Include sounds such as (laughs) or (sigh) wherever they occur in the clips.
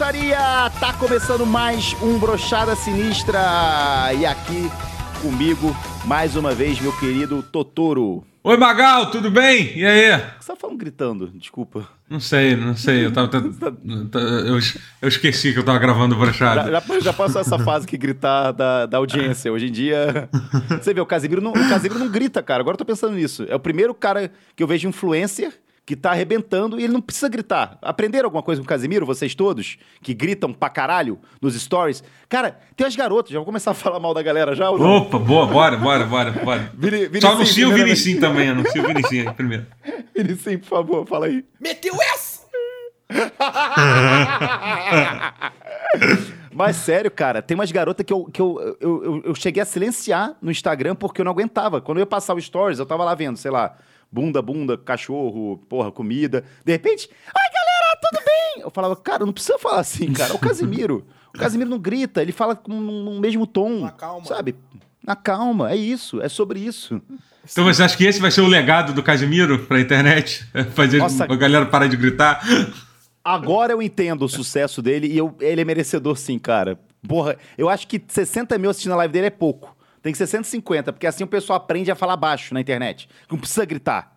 baiô, broxaria! Tá começando mais um Brochada Sinistra. E aqui comigo, mais uma vez, meu querido Totoro. Oi, Magal, tudo bem? E aí? O que você tá falando gritando? Desculpa. Não sei, não sei. Eu, tava, (laughs) eu, eu esqueci que eu tava gravando brochada. Já, já, já, passou essa fase que gritar da, da audiência. Hoje em dia. Você vê, o Casimiro não, o Casimiro não grita, cara. Agora eu tô pensando nisso. É o primeiro cara que eu vejo influencer que tá arrebentando e ele não precisa gritar. Aprenderam alguma coisa com o Casimiro, vocês todos, que gritam pra caralho nos stories? Cara, tem as garotas, já vou começar a falar mal da galera já? Opa, boa, bora, bora, bora, bora. (laughs) Vini, Vini Só anuncia o Vinicim também, anuncia o Vinicim aí primeiro. (laughs) Vinicim, por favor, fala aí. Meteu essa! (laughs) Mas sério, cara, tem umas garotas que, eu, que eu, eu, eu, eu cheguei a silenciar no Instagram porque eu não aguentava. Quando eu ia passar o stories, eu tava lá vendo, sei lá, bunda, bunda, cachorro, porra, comida. De repente, ai galera, tudo bem? Eu falava, cara, não precisa falar assim, cara. É o Casimiro. O Casimiro não grita, ele fala com no mesmo tom. Na calma. Sabe? Na calma, é isso, é sobre isso. Então você acha que esse vai ser o legado do Casimiro pra internet? (laughs) Fazer Nossa, a galera parar de gritar? Agora eu entendo o sucesso dele e eu, ele é merecedor sim, cara. Porra, eu acho que 60 mil assistindo a live dele é pouco. Tem que ser 150, porque assim o pessoal aprende a falar baixo na internet. Não precisa gritar.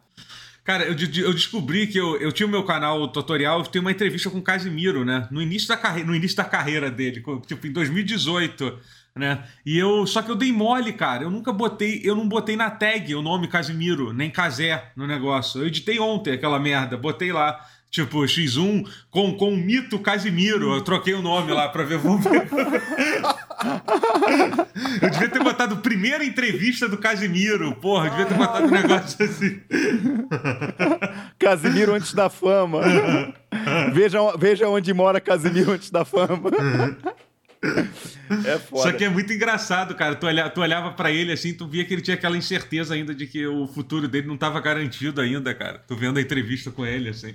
Cara, eu, eu descobri que eu, eu tinha o meu canal tutorial, eu tenho uma entrevista com o Casimiro, né? No início da, carre no início da carreira dele, tipo, em 2018, né? E eu. Só que eu dei mole, cara. Eu nunca botei. Eu não botei na tag o nome Casimiro, nem Casé no negócio. Eu editei ontem aquela merda, botei lá. Tipo, X1 com, com o mito Casimiro. Eu troquei o nome lá pra ver. Vamos (laughs) ver. (laughs) Eu devia ter botado primeira entrevista do Casimiro. Porra, eu devia ter botado um negócio assim. Casimiro antes da fama. veja, veja onde mora Casimiro antes da fama. É foda. Só que é muito engraçado, cara. Tu, olha, tu olhava para ele assim, tu via que ele tinha aquela incerteza ainda de que o futuro dele não estava garantido ainda, cara. Tu vendo a entrevista com ele, assim.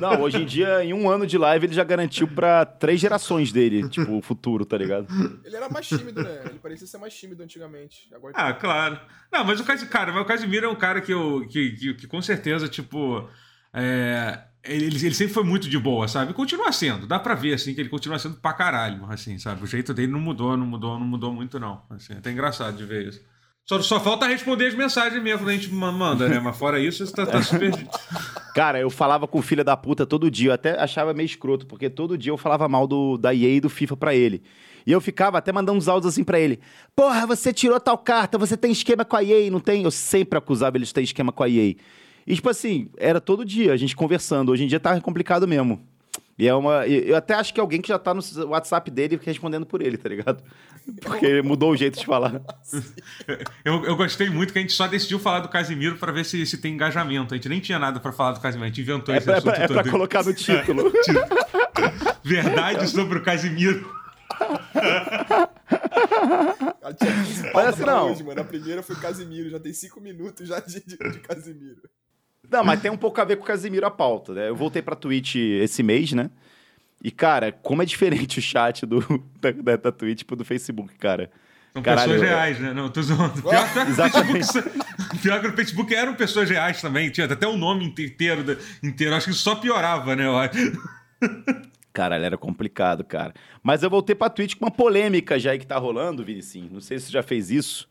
Não, hoje em dia, em um ano de live, ele já garantiu pra três gerações dele, tipo, o futuro, tá ligado? Ele era mais tímido, né? Ele parecia ser mais tímido antigamente. Agora... Ah, claro. Não, mas o Casimiro, cara, o Casimiro é um cara que eu. que, que, que com certeza, tipo. É, ele, ele sempre foi muito de boa, sabe? Continua sendo, dá pra ver, assim, que ele continua sendo pra caralho, assim, sabe? O jeito dele não mudou, não mudou, não mudou muito, não. Assim, é até engraçado de ver isso. Só, só falta responder as mensagens mesmo quando a gente manda, né? Mas fora isso, você tá, tá super. (laughs) Cara, eu falava com o filho da puta todo dia. Eu até achava meio escroto, porque todo dia eu falava mal do, da EA e do FIFA pra ele. E eu ficava até mandando uns áudios assim pra ele. Porra, você tirou tal carta, você tem esquema com a EA, não tem? Eu sempre acusava ele de ter esquema com a EA. E, tipo assim, era todo dia a gente conversando. Hoje em dia tá complicado mesmo. E é uma. Eu até acho que alguém que já tá no WhatsApp dele respondendo por ele, tá ligado? (laughs) Porque mudou o jeito de falar. (laughs) Eu, eu gostei muito que a gente só decidiu falar do Casimiro para ver se, se tem engajamento. A gente nem tinha nada para falar do Casimiro, a gente inventou é esse pra, assunto. É pra colocar no (laughs) título. Verdade sobre o Casimiro. Olha assim, não. Hoje, mano. A primeira foi Casimiro, já tem cinco minutos já de, de, de Casimiro. Não, mas tem um pouco a ver com o Casimiro a pauta, né? Eu voltei pra Twitch esse mês, né? E, cara, como é diferente o chat do, (laughs) da, da Twitch pro do Facebook, cara. São Caralho, pessoas reais, né? Não, tô zoando. Pior, pior, Exatamente. Facebook, (laughs) pior que no Facebook eram pessoas reais também. Tinha até o nome inteiro, inteiro. Acho que só piorava, né? Caralho, era complicado, cara. Mas eu voltei pra Twitch com uma polêmica já aí que tá rolando, Vinicinho. Não sei se você já fez isso.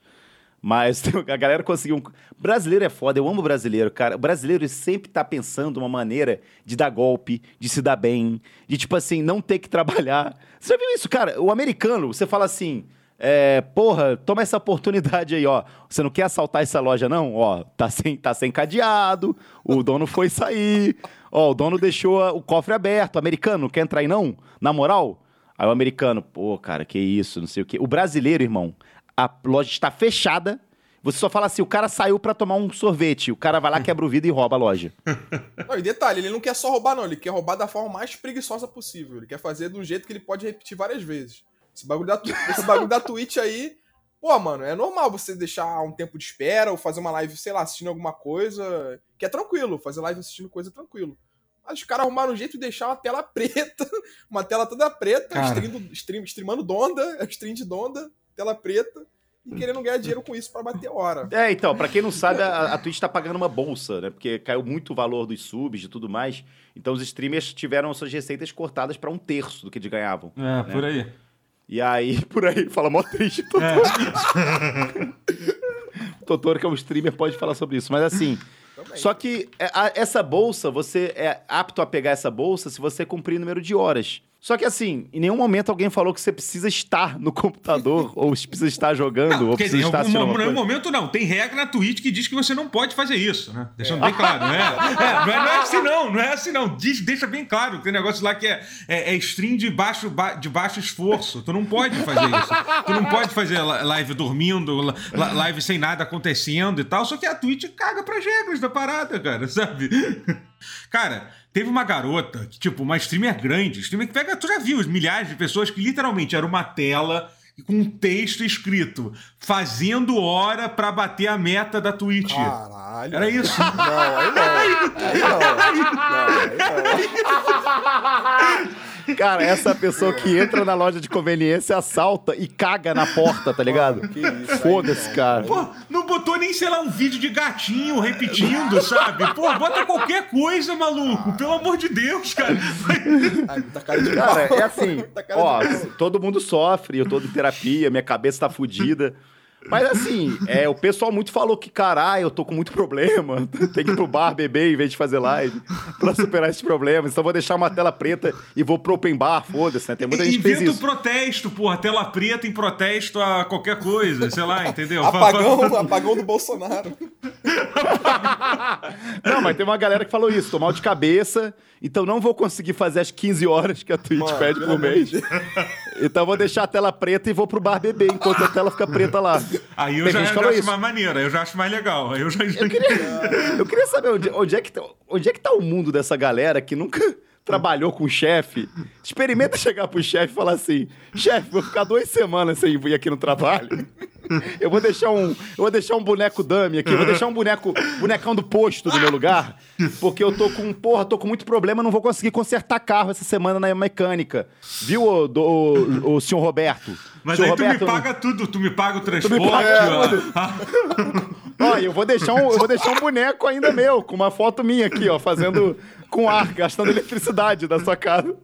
Mas (laughs) a galera conseguiu. Brasileiro é foda, eu amo brasileiro, cara. O brasileiro sempre tá pensando uma maneira de dar golpe, de se dar bem, de tipo assim, não ter que trabalhar. (laughs) Você já viu isso, cara? O americano, você fala assim. É, porra, toma essa oportunidade aí, ó. Você não quer assaltar essa loja, não? Ó, tá sem, tá sem cadeado, o dono foi sair, ó, o dono deixou o cofre aberto. O americano, quer entrar aí, não? Na moral? Aí o americano, pô, cara, que isso, não sei o quê. O brasileiro, irmão, a loja está fechada. Você só fala assim, o cara saiu para tomar um sorvete. O cara vai lá, quebra o vidro e rouba a loja. (laughs) Não, e detalhe, ele não quer só roubar, não. Ele quer roubar da forma mais preguiçosa possível. Ele quer fazer de um jeito que ele pode repetir várias vezes. Esse bagulho da, esse bagulho da Twitch aí... Pô, mano, é normal você deixar um tempo de espera ou fazer uma live, sei lá, assistindo alguma coisa. Que é tranquilo, fazer live assistindo coisa tranquilo. Mas os caras arrumaram um jeito de deixar uma tela (laughs) preta, uma tela toda preta, stream, stream, streamando Donda, stream de Donda, tela preta e querendo ganhar dinheiro com isso pra bater hora. É, então, pra quem não sabe, a, a Twitch tá pagando uma bolsa, né? Porque caiu muito o valor dos subs e tudo mais. Então os streamers tiveram suas receitas cortadas pra um terço do que eles ganhavam. É, por aí. E aí, (laughs) por aí, fala mó triste. Totoro. É. (laughs) Totoro, que é um streamer, pode falar sobre isso. Mas assim, Também. só que é, essa bolsa, você é apto a pegar essa bolsa se você cumprir o número de horas. Só que assim, em nenhum momento alguém falou que você precisa estar no computador, (laughs) ou precisa estar jogando, ou Quer precisa dizer, estar em assistindo no coisa. momento não. Tem regra na Twitch que diz que você não pode fazer isso, né? Deixando bem (laughs) claro. né? É, não, é, não é assim não, não é assim não. Diz, deixa bem claro. Tem negócio lá que é, é, é stream de baixo, ba- de baixo esforço. Tu não pode fazer isso. Tu não pode fazer live dormindo, live sem nada acontecendo e tal. Só que a Twitch caga pras regras da parada, cara, sabe? (laughs) Cara, teve uma garota, que, tipo, uma streamer grande, streamer que pega, tu já viu, os milhares de pessoas que literalmente era uma tela com um texto escrito fazendo hora pra bater a meta da Twitch. Caralho. Era isso. Não, aí não. (laughs) Aí não. Não, aí (laughs) Cara, essa pessoa que entra na loja de conveniência, assalta e caga na porta, tá ligado? Foda-se, cara. Pô, não botou nem, sei lá, um vídeo de gatinho repetindo, sabe? Pô, bota qualquer coisa, maluco. Pelo amor de Deus, cara. Ai, tá cara de Cara, é assim, Tá cara ó, todo mundo sofre, eu tô em terapia, minha cabeça tá fudida. Mas assim, é, o pessoal muito falou que, caralho, eu tô com muito problema, (laughs) tem que ir pro bar beber em vez de fazer live pra superar esses problemas. Então vou deixar uma tela preta e vou pro open bar, foda-se, né? Tem muita gente Inventa um isso. protesto, porra. Tela preta em protesto a qualquer coisa, sei lá, entendeu? (laughs) Apagão, apagão do Bolsonaro. (laughs) Não, mas tem uma galera que falou isso, tô mal de cabeça, então não vou conseguir fazer as 15 horas que a Twitch Mano, pede por mês. Então vou deixar a tela preta e vou pro bar beber, enquanto a tela fica preta lá. Aí eu Tem já, que já acho isso. mais maneiro, aí eu já acho mais legal. Aí eu já. Eu queria, (laughs) eu queria saber onde, onde é que tá, onde é que tá o mundo dessa galera que nunca trabalhou com chefe. Experimenta chegar pro chefe e falar assim: chefe, vou ficar duas semanas sem vir aqui no trabalho. Eu vou deixar um, eu vou deixar um boneco dummy aqui, eu vou deixar um boneco, bonecão do posto no meu lugar, porque eu tô com, porra, tô com muito problema, não vou conseguir consertar carro essa semana na mecânica. Viu, o, do, o, o senhor Roberto? Mas Senhor aí tu me Roberto, paga tudo, tu me paga o transporte. paga ó. tudo. Ó, eu vou deixar um, eu vou deixar um boneco ainda meu, com uma foto minha aqui, ó, fazendo com ar, gastando eletricidade da sua casa.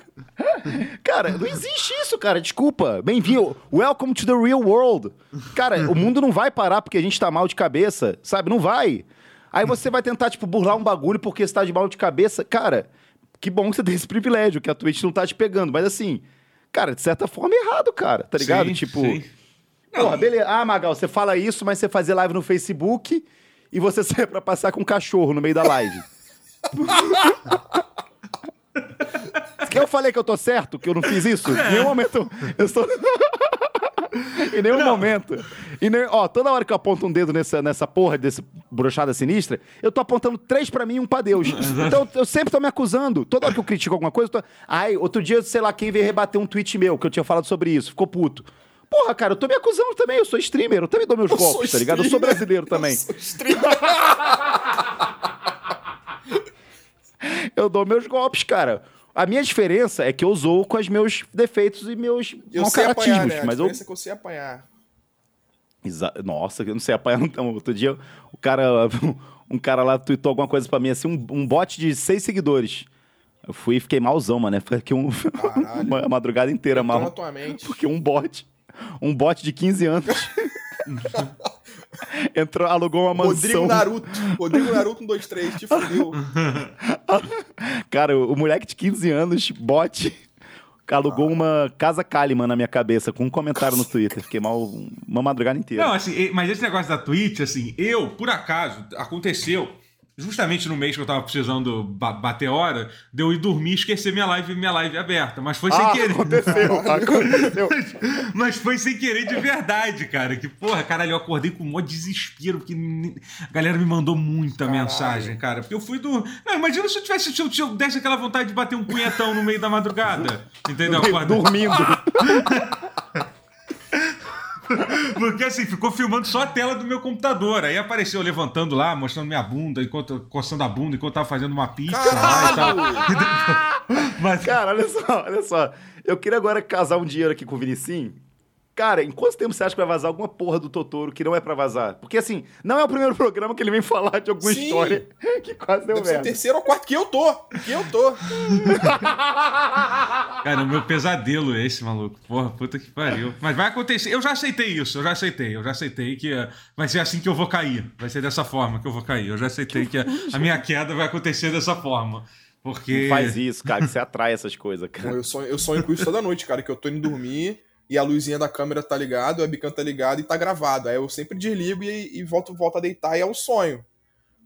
Cara, não existe isso, cara. Desculpa. Bem-vindo. Welcome to the real world. Cara, o mundo não vai parar porque a gente tá mal de cabeça, sabe? Não vai. Aí você vai tentar, tipo, burlar um bagulho porque você tá de mal de cabeça. Cara, que bom que você tem esse privilégio, que a Twitch não tá te pegando. Mas assim, cara, de certa forma é errado, cara. Tá ligado? Sim, tipo. sim. Porra, beleza. Ah, Magal, você fala isso, mas você fazia live no Facebook e você (laughs) sai pra passar com um cachorro no meio da live. Eu falei que eu tô certo, que eu não fiz isso? Em nenhum momento eu estou. (laughs) em nenhum momento. E nem... Ó, toda hora que eu aponto um dedo nessa, nessa porra desse brochada sinistra, eu tô apontando três pra mim e um pra Deus. Então eu sempre tô me acusando. Toda hora que eu critico alguma coisa, eu tô. Ai, outro dia, sei lá, quem veio rebater um tweet meu que eu tinha falado sobre isso, ficou puto. Porra, cara, eu tô me acusando também, eu sou streamer, eu também dou meus Eu golpes, tá ligado? Eu sou brasileiro também. Eu sou streamer. (laughs) (laughs) Eu dou meus golpes, cara. A minha diferença é que eu zoo com os meus defeitos e meus Eu apanhar, caratismos, né? A mas eu é que eu sei apanhar. Exa- Nossa, eu não sei apanhar (laughs) então. Outro dia, o cara, (laughs) um cara lá tweetou alguma coisa pra mim, assim, um, um bot de seis seguidores. Eu fui e fiquei malzão, mano, né? Fiquei aqui um, uma madrugada inteira mal. tua mente. Porque um bot, um bot de 15 anos, (laughs) entrou, alugou uma mansão. Rodrigo Naruto. Rodrigo Naruto 123, te fudeu. (laughs) Cara, o, o moleque de 15 anos, bot, alugou uma casa Kalimann na minha cabeça com um comentário no Twitter. Fiquei mal uma madrugada inteira. Não, assim, mas esse negócio da Twitch, assim, eu, por acaso, aconteceu justamente no mês que eu tava precisando ba- bater hora, de eu ir dormir e esquecer minha live minha live aberta. Mas foi sem ah, querer. aconteceu, (laughs) aconteceu. Mas foi sem querer de verdade, cara. Que, porra, caralho, eu acordei com um maior desespero, porque a galera me mandou muita Caralho. mensagem, cara. Porque eu fui do. Não, imagina se eu tivesse, se eu, se eu desse aquela vontade de bater um punhetão no meio da madrugada. Entendeu? Dormindo. (laughs) Porque assim, ficou filmando só a tela do meu computador. Aí apareceu eu levantando lá, mostrando minha bunda, enquanto, coçando a bunda, enquanto eu tava fazendo uma pizza lá e tal. (laughs) Mas, Cara, olha só, olha só. Eu queria agora casar um dinheiro aqui com o Vinicinho. Cara, em quanto tempo você acha que vai vazar alguma porra do Totoro que não é pra vazar? Porque assim, não é o primeiro (laughs) programa que ele vem falar de alguma Sim. história (laughs) que quase deu Deve ser merda. terceiro ou quarto que eu tô. Que eu tô. (laughs) Cara, o meu pesadelo é esse, maluco. Porra, puta que pariu. Mas vai acontecer. Eu já aceitei isso, eu já aceitei. Eu já aceitei que eh, vai ser assim que eu vou cair. Vai ser dessa forma que eu vou cair. Eu já aceitei que a, a minha queda vai acontecer dessa forma. Porque. Não faz isso, cara, que você atrai essas coisas, cara. eu, sonho, eu sonho com isso toda noite, cara, que eu tô indo dormir e a luzinha da câmera tá ligada, o webcam tá ligado e tá gravado. Aí eu sempre desligo e, e volto, volto a deitar e é um sonho.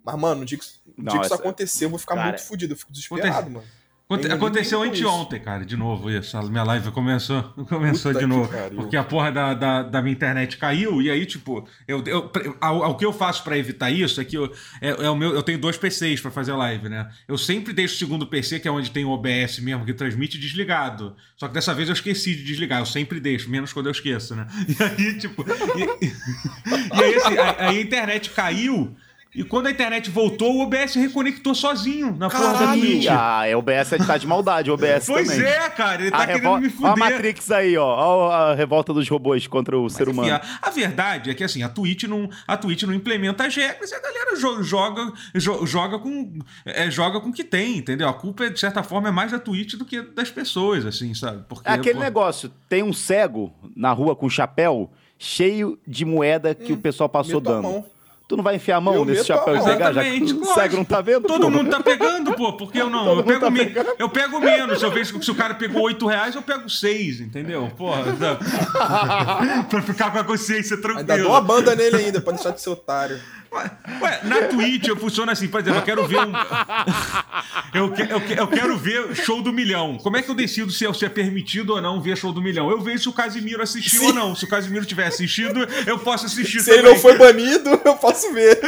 Mas, mano, no dia que, no Não, dia que isso acontecer, eu vou ficar Cara, muito fudido, eu fico desesperado, mano. Aconte- Aconteceu anteontem, cara, de novo isso. A minha live começou, (laughs) começou Puta de novo. Porque a porra da, da, da minha internet caiu, e aí, tipo, eu, eu, ao- ao que eu faço pra evitar isso é que eu, é, é o meu, eu tenho dois PCs pra fazer live, né? Eu sempre deixo o segundo PC, que é onde tem o OBS mesmo, que transmite, desligado. Só que dessa vez eu esqueci de desligar, eu sempre deixo, menos quando eu esqueço, né? (laughs) E aí, tipo. E, (laughs) e aí, assim, a, a internet caiu. E quando a internet voltou, o OBS reconectou sozinho na porra da Caralho! Twitch. Ah, é o OBS tá de maldade, o OBS Pois também. é, cara, ele tá A, querendo revol... me Ó a fuder. Matrix aí, ó. Ó a revolta dos robôs contra o ser Enfim, humano. a, a verdade é que assim, a Twitch não, a Twitch não implementa as regras e a galera jo- joga, jo- joga com é, joga com o que tem, entendeu? A culpa, de certa forma, é mais da Twitch do que das pessoas, assim, sabe? Porque, É aquele pô, negócio, tem um cego na rua com chapéu cheio de moeda que o pessoal passou a dando. Tu não vai enfiar a mão Eu nesse chapéu e pegar, já que o cego não tá vendo? Todo pô? mundo tá pegando, pô, porque eu não? Todo Eu mundo pego, tá me- eu pego menos. Eu vejo que se o cara pegou 8 reais, eu pego 6, entendeu? Porra, (laughs) tá- pra ficar com a consciência Ainda dou tranquila. uma banda nele ainda, pra deixar de ser otário. Ué, na Twitch eu funciono assim, por exemplo, eu quero ver um. (laughs) Eu, que- eu que- eu quero ver show do milhão. Como é que eu decido se é, se é permitido ou não ver show do milhão? Eu vejo se o Casimiro assistiu Sim. ou não. Se o Casimiro tiver assistido, eu posso assistir Se ele também. não foi banido, (laughs) eu posso ver.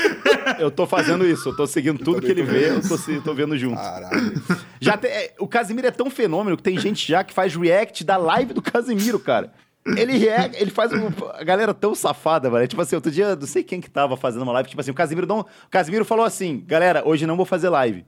Eu tô fazendo isso, eu tô seguindo tudo que ele vê, eu tô, se- tô vendo junto. Caralho. Já tem- é, o Casimiro é tão fenômeno que tem gente já que faz react da live do Casimiro, cara. Ele react, ele faz um- a galera tão safada, velho. Tipo assim, outro dia, não sei quem que tava fazendo uma live, tipo assim, o Casimiro não, o Casimiro falou assim: "Galera, hoje não vou fazer live".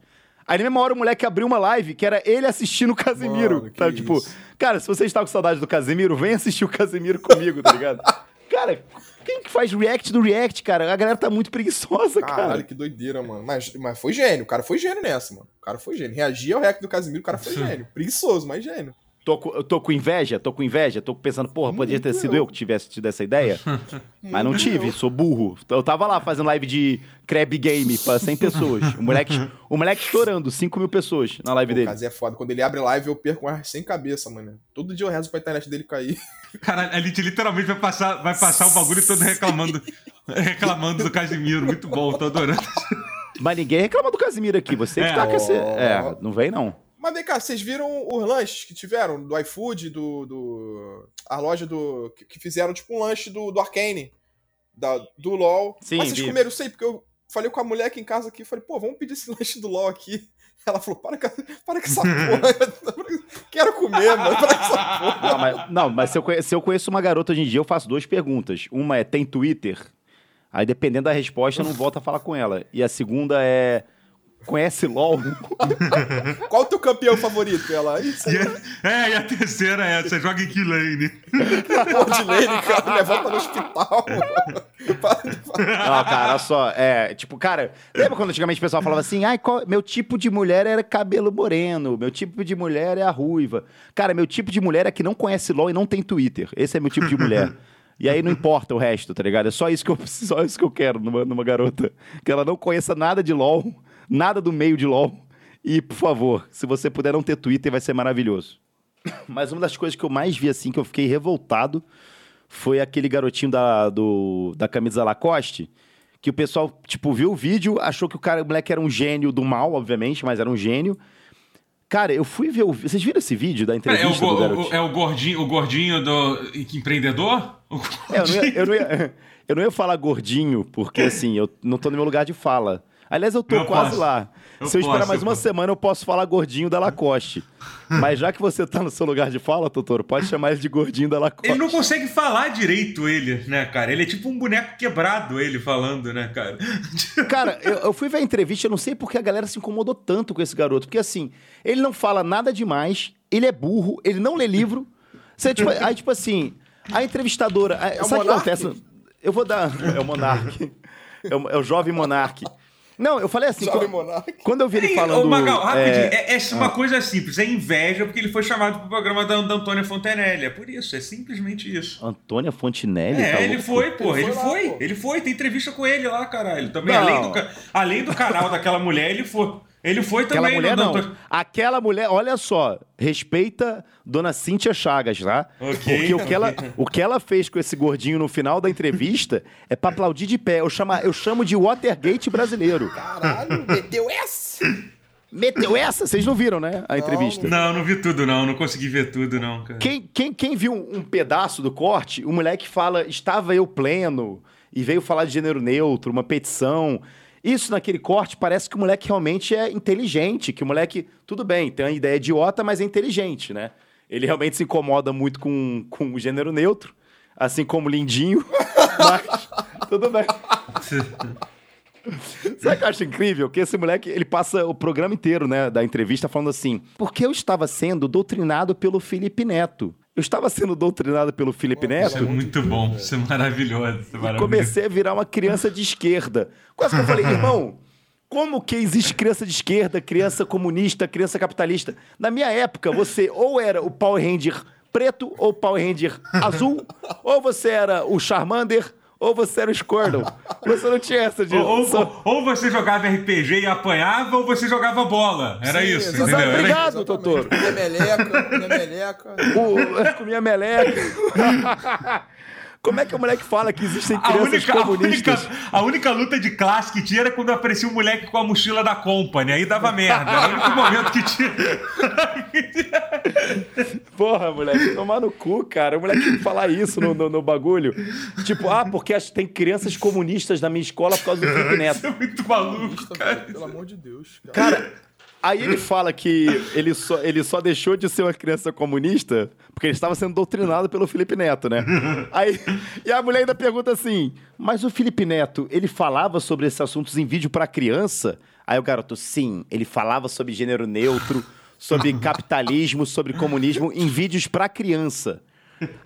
Aí na mesma hora o moleque abriu uma live que era ele assistindo o Casimiro. Mano, que tá? Tipo, isso. cara, se você está com saudade do Casimiro, vem assistir o Casimiro comigo, tá ligado? (laughs) cara, quem que faz react do react, cara? A galera tá muito preguiçosa, Caralho, cara. que doideira, mano. Mas, mas foi gênio, o cara foi gênio nessa, mano. O cara foi gênio. Reagir ao react do Casimiro, o cara foi (laughs) gênio. Preguiçoso, mas gênio. Tô, tô com inveja, tô com inveja, tô pensando, porra, poderia ter sido eu. eu que tivesse tido essa ideia. (laughs) Mas não tive, sou burro. Eu tava lá fazendo live de Crab Game pra 100 pessoas. O moleque, o moleque estourando, 5 mil pessoas na live Pô, dele. Kazi é foda. Quando ele abre live, eu perco ar sem cabeça, mano. Todo dia eu rezo pra internet dele cair. (laughs) Cara, a gente literalmente vai passar, vai passar o bagulho todo reclamando, (laughs) reclamando do Casimiro. Muito bom, tô adorando. Mas ninguém reclama do Casimiro aqui, você que É. tá com esse... É, não vem não. Mas vem cá, vocês viram os lanches que tiveram do iFood, do. do a loja do. que, que fizeram tipo um lanche do, do Arcane, da, do LOL. Sim, Mas vocês vi. comeram, eu sei, porque eu falei com a mulher aqui em casa aqui, falei, pô, vamos pedir esse (laughs) lanche do LOL aqui. Ela falou, para com, para com essa (laughs) porra. Quero comer, mano. Para com essa porra. Não, mas, não, mas se, eu conhe- se eu conheço uma garota hoje em dia, eu faço duas perguntas. Uma é, tem Twitter? Aí, dependendo da resposta, eu não volto a falar com ela. E a segunda é, conhece LOL? (laughs) Qual o teu campeão favorito? Ela, isso aí, E a- é, e a terceira é, você joga em Kilane. (laughs) pô, de Lane, cara, me volta no hospital. Para de falar. Não, cara, olha só, é, tipo, cara, lembra quando antigamente o pessoal falava assim, ai, qual- meu tipo de mulher era cabelo moreno, meu tipo de mulher é a ruiva. Cara, meu tipo de mulher é que não conhece LOL e não tem Twitter. Esse é meu tipo de mulher. E aí não importa o resto, tá ligado? É só isso que eu, (laughs) só isso que eu quero numa, numa garota. Que ela não conheça nada de LOL, nada do meio de LOL. E, por favor, se você puder não ter Twitter, vai ser maravilhoso. (coughs) Mas uma das coisas que eu mais vi, assim, que eu fiquei revoltado, foi aquele garotinho da, do, da camisa Lacoste, que o pessoal, tipo, viu o vídeo, achou que o cara, o moleque era um gênio do mal, obviamente, mas era um gênio. Cara, eu fui ver o... Vocês viram esse vídeo da É, entrevista o, do é o gordinho, o gordinho do empreendedor? O É, eu, não ia, gordinho- eu, não ia, (laughs) eu não ia falar gordinho, porque assim, eu não tô no meu lugar de fala. Aliás, eu tô Eu quase posso. lá. Eu Se eu esperar posso, mais eu uma posso. semana, eu posso falar gordinho da Lacoste. (laughs) Mas já que você tá no seu lugar de fala, Totoro, pode chamar ele de gordinho da Lacoste. Ele não consegue falar direito, ele, né, cara? Ele é tipo um boneco quebrado, ele falando, né, cara? (laughs) Cara, eu, eu fui ver a entrevista, eu não sei porque a galera se incomodou tanto com esse garoto. Porque assim, ele não fala nada demais, ele é burro, ele não lê livro. Você, tipo, aí, tipo assim, A entrevistadora. É sabe o que acontece? Eu vou dar. É o Monark. (laughs) É o, é o jovem Monark. Não, eu falei assim. Jovem quando, Monark. quando eu vi ele falando. Ô, Magal, rapidinho. é, É, é uma coisa simples. É inveja porque ele foi chamado pro programa da, da Antônia Fontenelle. É por isso. É simplesmente isso. Antônia Fontinelli? É, tá ele louco? foi, pô. Ele Ele foi foi. lá. Ele foi. Tem entrevista com ele lá, caralho. Também, além do, além do canal daquela mulher, ele foi. Ele foi Aquela também. mulher no- não. Aquela mulher, olha só, respeita Dona Cíntia Chagas, tá? Ok, Porque o que, ela, o que ela fez com esse gordinho no final da entrevista é pra aplaudir de pé. Eu, chama, eu chamo de Watergate brasileiro. Caralho, meteu essa? Meteu essa? Vocês não viram, né? A entrevista. Não, não vi tudo, não. Não consegui ver tudo, não, cara. Quem, quem, quem viu um pedaço do corte, o moleque fala, estava eu pleno, e veio falar de gênero neutro, uma petição. Isso naquele corte parece que o moleque realmente é inteligente, que o moleque, tudo bem, tem uma ideia idiota, mas é inteligente, né? Ele realmente se incomoda muito com, com o gênero neutro, assim como Lindinho, (laughs) mas tudo bem. Sabe o que eu acho incrível? Que esse moleque, ele passa o programa inteiro, né, da entrevista falando assim, porque eu estava sendo doutrinado pelo Felipe Neto. Eu estava sendo doutrinado pelo Felipe Isso é Neto muito bom. Isso é maravilhoso. Isso é maravilhoso. comecei a virar uma criança de esquerda. Quase que eu falei, irmão, como que existe criança de esquerda, criança comunista, criança capitalista? Na minha época, você ou era o Power Ranger preto ou o Power Ranger azul, ou você era o Charmander, ou você era o Squirtle. (laughs) Você não tinha essa de... Ou, ou- só- ou você jogava RPG e apanhava, ou você jogava bola. Era Sim, isso, entendeu? Era Obrigado, doutor. Minha meleca, minha meleca. o, comia meleca. (laughs) Como é que o moleque fala que existem A crianças única, a, única, comunistas? a única luta de classe que tinha era quando aparecia um moleque com a mochila da Company. Aí dava merda. Era o único momento que tinha. Porra, moleque, tomar no cu, cara. O moleque falar isso no, no, no bagulho. Tipo, ah, porque tem crianças comunistas na minha escola por causa do Felipe Neto. Isso é muito maluco, cara. velho, Pelo amor de Deus. Cara. Cara, aí ele fala que ele só, ele só deixou de ser uma criança comunista porque ele estava sendo doutrinado pelo Felipe Neto, né? (laughs) Aí, e a mulher ainda pergunta assim: Mas o Felipe Neto, ele falava sobre esses assuntos em vídeo pra criança? Aí o garoto, sim, ele falava sobre gênero neutro, sobre (laughs) capitalismo, sobre comunismo em vídeos pra criança.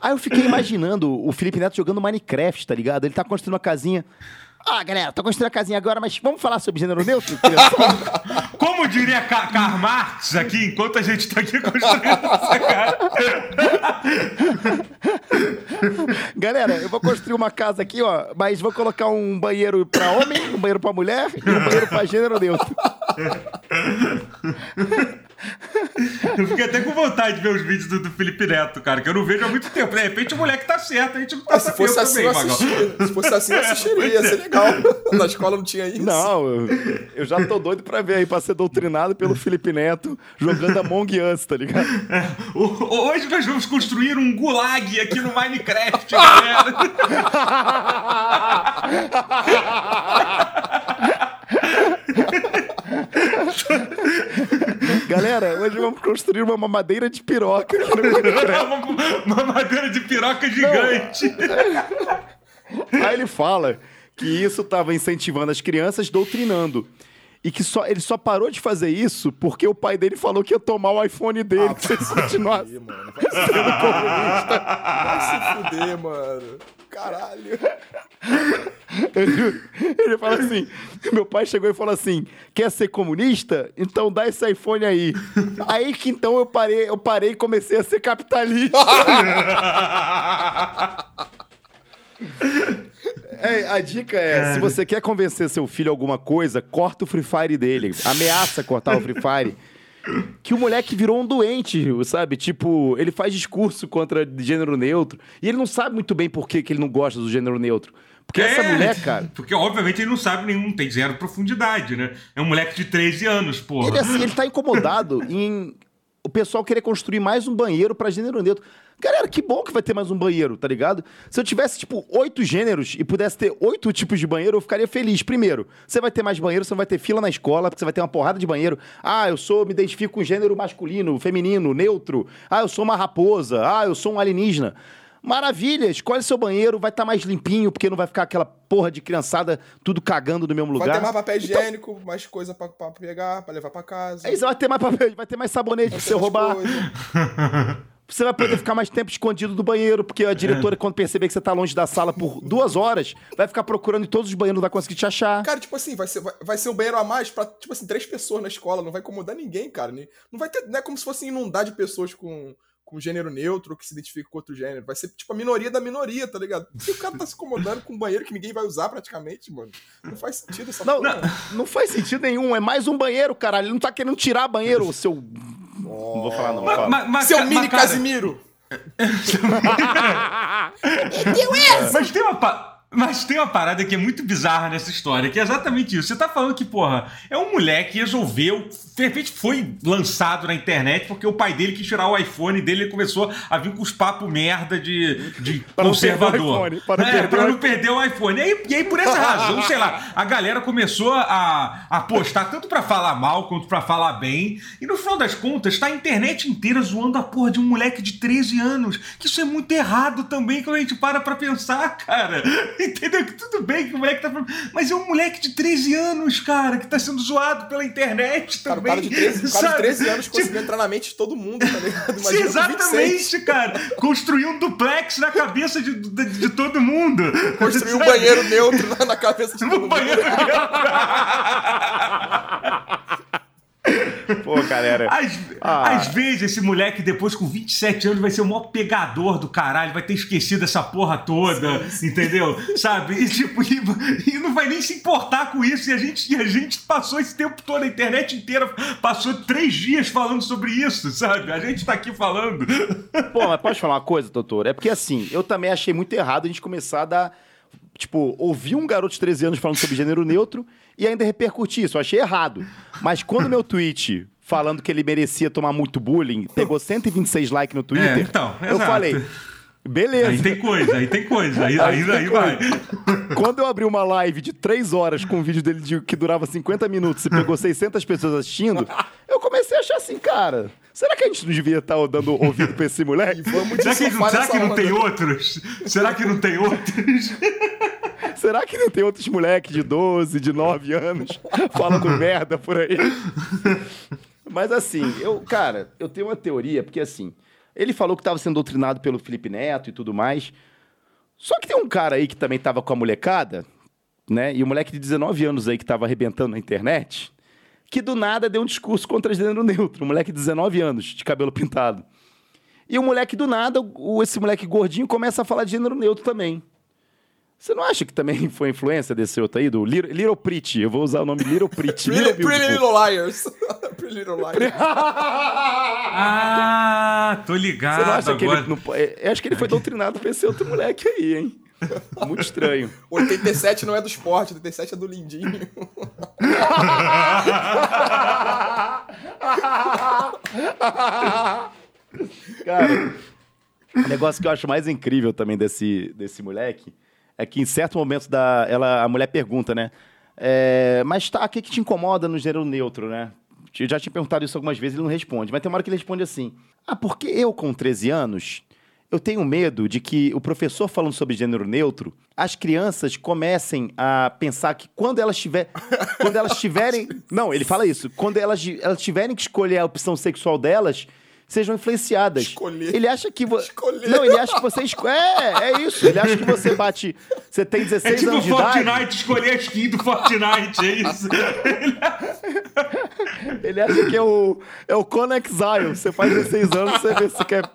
Aí eu fiquei imaginando o Felipe Neto jogando Minecraft, tá ligado? Ele tá construindo uma casinha. Ah, galera, tô construindo a casinha agora, mas vamos falar sobre gênero neutro? (laughs) Como diria Ka- Karl Marx aqui, enquanto a gente tá aqui construindo essa cara. Galera, eu vou construir uma casa aqui, ó, mas vou colocar um banheiro pra homem, um banheiro pra mulher e um banheiro pra gênero neutro. Eu fiquei até com vontade de ver os vídeos do, do Felipe Neto, cara, que eu não vejo há muito tempo. De repente o moleque tá certo, a gente não tá Ah, se fosse assim, também. Se fosse assim, eu (laughs) assistiria. Ia ser legal. (laughs) Na escola não tinha isso. Não, eu, eu já tô doido pra ver aí, pra ser doutrinado pelo Felipe Neto jogando Among Us, tá ligado? O- Hoje nós vamos construir um gulag aqui no Minecraft, galera. (laughs) Galera, hoje vamos construir uma mamadeira de piroca. (laughs) uma, uma madeira de piroca gigante. Aí ele fala que isso estava incentivando as crianças, doutrinando. E que só, ele só parou de fazer isso porque o pai dele falou que ia tomar o iPhone dele se ele continuasse mano, se vai se fuder, mano. Caralho. (laughs) Ele, ele fala assim: meu pai chegou e falou assim: quer ser comunista? Então dá esse iPhone aí. (laughs) aí que então eu parei, eu parei e comecei a ser capitalista. (laughs) É, a dica é, se você quer convencer seu filho a alguma coisa, corta o Free Fire dele. Ameaça cortar o Free Fire. Que o moleque virou um doente, sabe? Tipo, ele faz discurso contra gênero neutro. E ele não sabe muito bem por que, que ele não gosta do gênero neutro. Porque essa É, mulher, cara. Porque, obviamente, ele não sabe nenhum, tem zero profundidade, né? É um moleque de 13 anos, porra. Ele, assim, ele tá incomodado em o pessoal querer construir mais um banheiro pra gênero neutro. Galera, que bom que vai ter mais um banheiro, tá ligado? Se eu tivesse, tipo, oito gêneros e pudesse ter oito tipos de banheiro, eu ficaria feliz. Primeiro, você vai ter mais banheiro, você não vai ter fila na escola, porque você vai ter uma porrada de banheiro. Ah, eu sou, me identifico com gênero masculino, feminino, neutro. Ah, eu sou uma raposa. Ah, eu sou um alienígena. Maravilha, escolhe seu banheiro, vai estar mais limpinho, porque não vai ficar aquela porra de criançada tudo cagando no mesmo lugar. Vai ter mais papel Então, higiênico, mais coisa pra, pra pegar, pra levar pra casa. Aí você vai ter mais papel, vai ter mais sabonete pra Vai ter você roubar. (laughs) Você vai poder ficar mais tempo escondido do banheiro, porque a diretora, quando perceber que você tá longe da sala por duas horas, vai ficar procurando em todos os banheiros, não vai conseguir te achar. Cara, tipo assim, vai ser, vai, vai ser um banheiro a mais pra, tipo assim, três pessoas na escola. Não vai incomodar ninguém, cara. Não vai ter. Não é como se fosse inundar de pessoas com, com gênero neutro que se identifica com outro gênero. Vai ser tipo a minoria da minoria, tá ligado? Porque o cara tá se incomodando com um banheiro que ninguém vai usar praticamente, mano. Não faz sentido essa Não, porra. não, não faz sentido nenhum. É mais um banheiro, caralho. Ele não tá querendo tirar banheiro, o seu. Não vou falar, não. Ma- fala. ma- ma- Seu ca- mini mas, cara, Casimiro! (laughs) Mas tem uma. Mas tem uma parada que é muito bizarra nessa história, que é exatamente isso. Você tá falando que, porra, é um moleque que resolveu, de repente foi lançado na internet porque o pai dele quis tirar o iPhone dele e começou a vir com os papos merda de, de (laughs) Para conservador. iPhone, para É, pra não perder o iPhone. E aí, e aí, por essa razão, sei lá, a galera começou a, a postar tanto pra falar mal quanto pra falar bem. E no final das contas, tá a internet inteira zoando a porra de um moleque de 13 anos. Que isso é muito errado também quando a gente para pra pensar, (laughs) cara. (laughs) Entendeu? Que tudo bem que o moleque tá falando. Mas é um moleque de 13 anos, cara, que tá sendo zoado pela internet Cara, o também. cara de 13, o cara de sabe? 13 anos Tipo, conseguiu entrar na mente de todo mundo, tá ligado? Sim, (laughs) Imagina com 26. exatamente, cara. Construir um duplex na cabeça de, de, de todo mundo. Construir um banheiro neutro na, na cabeça de todo Um mundo. banheiro (laughs) (laughs) Pô, galera. Às, Ah. às vezes esse moleque, depois com 27 anos, vai ser o maior pegador do caralho, vai ter esquecido essa porra toda, entendeu? Sabe? E, tipo, e, e não vai nem se importar com isso. E a, gente, e a gente passou esse tempo todo, a internet inteira passou três dias falando sobre isso, sabe? A gente tá aqui falando. Pô, mas pode falar uma coisa, doutor? É porque assim, eu também achei muito errado a gente começar a dar. Tipo, ouvir um garoto de 13 anos falando sobre gênero neutro e ainda repercutir isso. Eu achei errado. Mas quando meu tweet falando que ele merecia tomar muito bullying pegou (laughs) 126 likes no Twitter, É, então, eu exato. falei. Beleza. Aí tem coisa, aí tem coisa, aí, aí, tem aí vai. Quando eu abri uma live de 3 horas com um vídeo dele de- que durava 50 minutos e pegou 600 pessoas assistindo, eu comecei a achar assim, cara, será que a gente não devia estar dando ouvido pra esse moleque? Será que, sofá será que não tem outros? Será que não tem outros? Será que não tem outros moleques de 12, de 9 anos falando (laughs) merda por aí? Mas assim, eu, cara, eu tenho uma teoria, porque assim, ele falou que estava sendo doutrinado pelo Felipe Neto e tudo mais. Só que tem um cara aí que também tava com a molecada, né? E o moleque de 19 anos aí que tava arrebentando na internet, que do nada deu um discurso contra gênero neutro. Um moleque de 19 anos, de cabelo pintado. E o moleque do nada, esse moleque gordinho, começa a falar de gênero neutro também. Você não acha que também (laughs) foi influência desse outro aí, do Little, Little Pretty? Eu vou usar o nome Little Pretty. Pretty, Little Pretty. (laughs) Little Liars. Pretty Little Liars. Ah, tô ligado Você não acha que agora. ele. Não, po- é, eu acho que ele foi doutrinado pra esse outro moleque aí, hein? Muito estranho. (laughs) 87 não é do esporte, 87 é do Lindinho. Cara, o negócio que eu acho mais incrível também desse, desse moleque é que em certo momento da, ela, a mulher pergunta, né? É, mas tá, o que, que te incomoda no gênero neutro, né? Eu já tinha perguntado isso algumas vezes ele não responde. Mas tem uma hora que ele responde assim: Ah, porque eu, com 13 anos, eu tenho medo de que o professor falando sobre gênero neutro, as crianças comecem a pensar que quando elas tiver, quando elas tiverem, (laughs) não, ele fala isso, quando elas, elas tiverem que escolher a opção sexual delas, sejam influenciadas. Escolher. Ele acha que vo... Escolher. não, ele acha que você esco... é, é isso. Ele acha que você bate, você tem 16 É tipo anos de idade. Fortnite, escolher a skin do Fortnite, é isso? (laughs) Ele acha que é o, é o Conan Exile. Você faz 16 anos, você vê se quer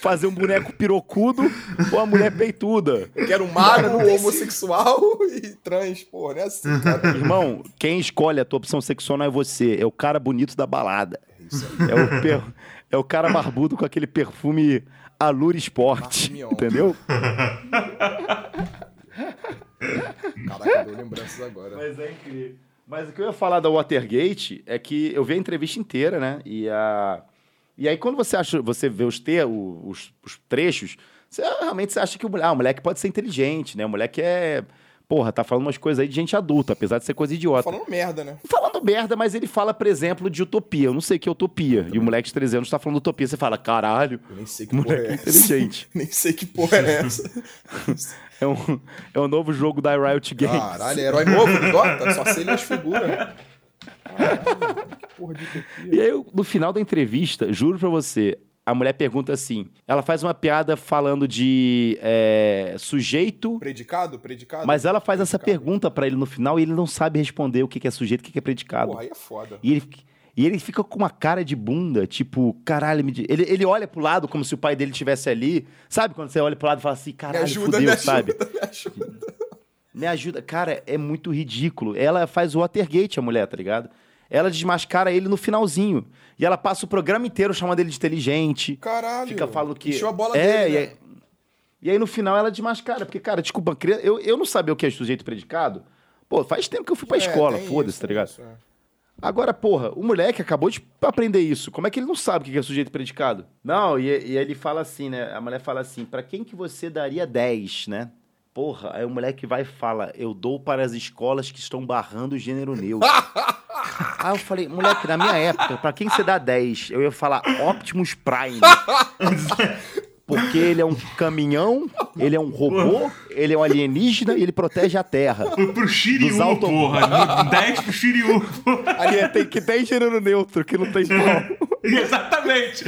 fazer um boneco pirocudo ou a mulher peituda. Eu quero um mago, homossexual (laughs) e trans, porra, não é assim, cara. Irmão, quem escolhe a tua opção sexual não é você, é o cara bonito da balada. É o, per- é o cara barbudo com aquele perfume Allure Sport, entendeu? (laughs) Caraca, deu lembranças agora. Mas é incrível. Mas o que eu ia falar da Watergate é que eu vi a entrevista inteira, né? E, a... e aí, quando você acha, você vê os, te... os, os trechos, você realmente você acha que o, ah, o moleque pode ser inteligente, né? O moleque é. Porra, tá falando umas coisas aí de gente adulta, apesar de ser coisa idiota. Falando merda, né? Falando merda, mas ele fala, por exemplo, de utopia. Eu não sei o que é utopia. E o moleque de 13 anos tá falando utopia. Você fala, caralho, Eu nem sei que porra é essa. inteligente. (laughs) Nem sei que porra é essa. (laughs) É um, é um novo jogo da Riot Games. Caralho, é herói novo do Dota? Só sei as figuras. Caralho, que porra de utopia. E aí, no final da entrevista, juro pra você, a mulher pergunta assim: ela faz uma piada falando de é, sujeito. Predicado? Predicado? Mas ela faz essa Predicado. pergunta pra ele no final e ele não sabe responder o que que é sujeito e o que que é predicado. Porra, aí é foda. E ele, e ele fica com uma cara de bunda, tipo, caralho, me ele, ele olha pro lado como se o pai dele estivesse ali. Sabe quando você olha pro lado e fala assim, Me caralho, ajuda, fudeu, me sabe? ajuda, me ajuda. Me ajuda. Cara, é muito ridículo. Ela faz o Watergate, a mulher, tá ligado? Ela desmascara ele no finalzinho. E ela passa o programa inteiro chamando ele de inteligente. Caralho. Fica falando que. A bola é, dele, e, né? aí, e aí no final ela desmascara. Porque, cara, desculpa, eu, eu não sabia o que é sujeito predicado. Pô, faz tempo que eu fui pra É, escola, foda-se, tá ligado? isso, é. Agora, porra, o moleque acabou de aprender isso. Como é que ele não sabe o que é sujeito predicado? Não, e, e ele fala assim, né? A mulher fala assim: pra quem que você daria 10, né? Porra, aí o moleque vai e fala: eu dou para as escolas que estão barrando o gênero (laughs) neutro. aí eu falei: moleque, na minha época, pra quem você dá 10? Eu ia falar Optimus Prime. (laughs) Porque ele é um caminhão, ele é um robô, ele é um alienígena e ele protege a Terra. Pro, pro Shiryu, auto- porra. 10 pro Shiryu, porra. É- tem, que tem gênero neutro, que não tem pau. (laughs) Exatamente.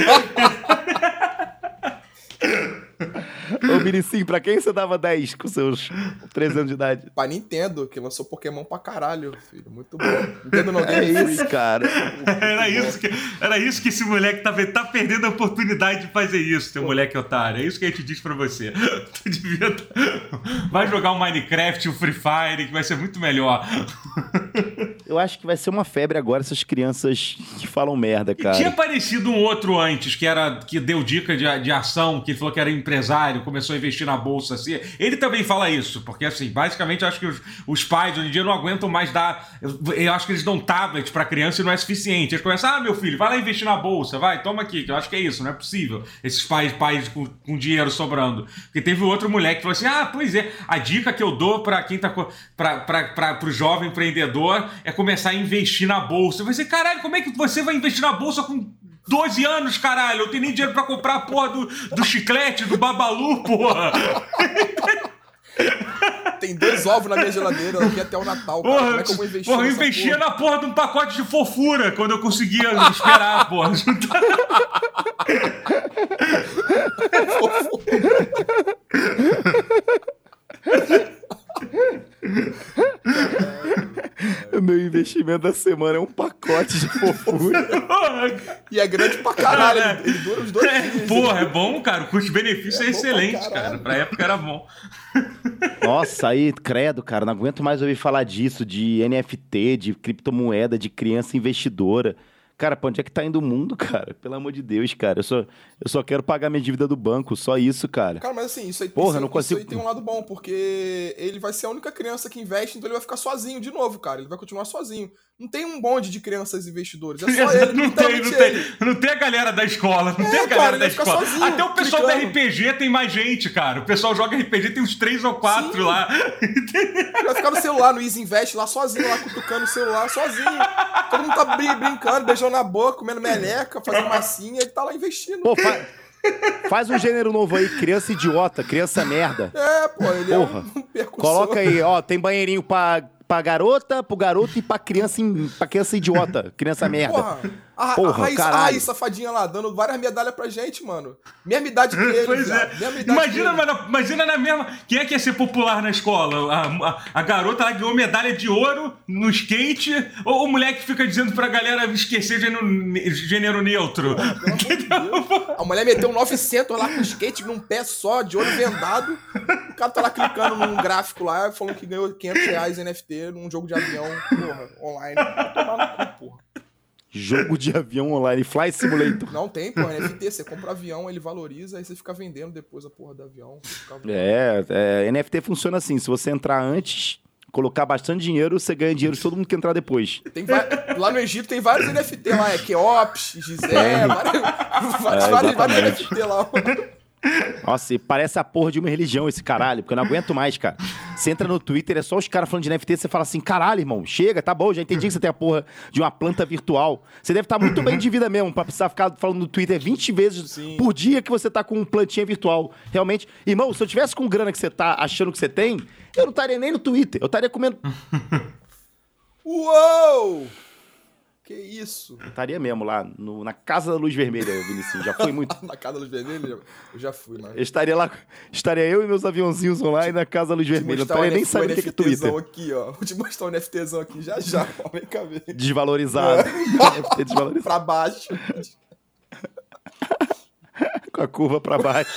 Ô, Miricim, pra quem você dava 10 com seus 13 anos de idade? Pra Nintendo, que lançou Pokémon pra caralho, filho. Muito bom. Nintendo não É isso, cara. Era isso, que, era isso que esse moleque tá, tá perdendo a oportunidade de fazer isso, teu moleque otário. É isso que a gente diz pra você. (laughs) Tu devia. tá- Vai jogar um Minecraft, um Free Fire, que vai ser muito melhor. Eu acho que vai ser uma febre agora essas crianças que falam merda, E tinha cara. aparecido um outro antes, que era que deu dica de, de ação, que falou que era empresário, começou a investir na bolsa assim. Ele também fala isso, porque assim, basicamente acho que os, os pais hoje em dia não aguentam mais dar. Eu, eu acho que eles dão tablet pra criança e não é suficiente. Eles começam, ah, meu filho, vai lá investir na bolsa, vai, toma aqui, que eu acho que é isso, não é possível. Esses pais, pais com, com dinheiro sobrando. Porque teve outro moleque que falou assim: ah, pois é, a dica que eu dou pra quem tá. pra, pro jovem empreendedor é começar a investir na bolsa. Assim, caralho, como é que você vai investir na bolsa com 12 anos, caralho? Eu tenho nem dinheiro pra comprar a porra do, do chiclete, do babalu, porra. (laughs) Tem dois ovos na minha geladeira aqui até o Natal, cara. Porra, Como é que eu vou investir porra, eu investia porra? na porra de um pacote de fofura quando eu conseguia esperar, porra. (laughs) meu investimento da semana é um pacote de fofura. (laughs) (laughs) E é grande pra caralho. Ele, ele dura os dois É, dias. porra, é bom, cara. O custo-benefício é, É pra excelente, caralho. cara. Pra época era bom. Nossa, aí, credo, cara, não aguento mais ouvir falar disso, de NFT, de criptomoeda, de criança investidora. Cara, pra onde é que tá indo o mundo, (laughs) cara? Pelo amor de Deus, cara. Eu só, eu só quero pagar minha dívida do banco, só isso, cara. Cara, mas assim, isso aí, Porra, isso, não consigo- isso aí tem um lado bom, porque ele vai ser a única criança que investe, então ele vai ficar sozinho de novo, cara. Ele vai continuar sozinho. Não tem um bonde de crianças investidores. É só (laughs) ele, não, tem, não, literalmente tem, ele. não tem a galera da escola, não É, tem a cara, galera ele da escola. sozinho, Até o pessoal clicando. da RPG tem mais gente, cara. O pessoal joga RPG, tem uns três ou quatro Sim. lá. Ele vai ficar no celular, no Easy Invest, lá sozinho, lá cutucando o celular, sozinho. Todo mundo tá brin- brincando, beijando na boca, comendo meleca, fazendo massinha, ele tá lá investindo. Pô, fa- faz um gênero novo aí, criança idiota, criança merda. É, pô, ele Porra. é um (laughs) percussor. Coloca aí, ó, tem banheirinho pra, pra garota, pro garoto e pra criança, pra criança idiota, criança merda. Porra, a, a, Porra, a caralho. Raíssa safadinha lá, dando várias medalhas pra gente, mano. Mesma idade que ele, Pois é. Imagina, que ele. mano, imagina na mesma. Quem é que ia ser popular na escola? A, a- a garota ela ganhou medalha de ouro no skate ou o moleque fica dizendo pra galera esquecer gênero, gênero neutro? Deus. A mulher meteu um 900 lá com skate num pé só, de olho vendado. O cara tá lá clicando num gráfico lá, falando que ganhou 500 reais NFT num jogo de avião, porra, online. Vai tomar no cu, porra. Jogo de avião online, Fly Simulator. Não tem, pô, NFT, você compra avião, ele valoriza, aí você fica vendendo depois a porra do avião. É, é, NFT funciona assim, se você entrar antes, colocar bastante dinheiro, você ganha dinheiro de todo mundo que entrar depois. Tem Lá no Egito tem vários NFT lá, é Keops, Gisele, Tem. vários, É, vários, vários. NFT lá. Nossa, e parece a porra de uma religião esse caralho, porque eu não aguento mais, cara. Você entra no Twitter, é só os caras falando de NFT, você fala assim, caralho, irmão, chega, tá bom, já entendi que você tem a porra de uma planta virtual. Você deve estar muito bem de vida mesmo, pra precisar ficar falando no Twitter 20 vezes Sim. por dia que você tá com plantinha virtual. Realmente, irmão, se eu tivesse com grana que você tá achando que você tem, eu não estaria nem no Twitter, eu estaria comendo... (laughs) Uou! Que Isso. Estaria mesmo lá, no- na Casa da Luz Vermelha, Vinicius. Já foi muito. (laughs) Na casa da luz vermelha, eu já fui, mano. Eu estaria lá, estaria eu e meus aviãozinhos online na Casa da Luz Vermelha. Eu estaria nem sabendo o que é Twitter. NFTzão aqui, ó. Vou te mostrar o NFTzão aqui já já, (laughs) ó. Vem cá ver. Desvalorizado. (laughs) Ter desvalorizado. Pra baixo. Com a curva pra baixo.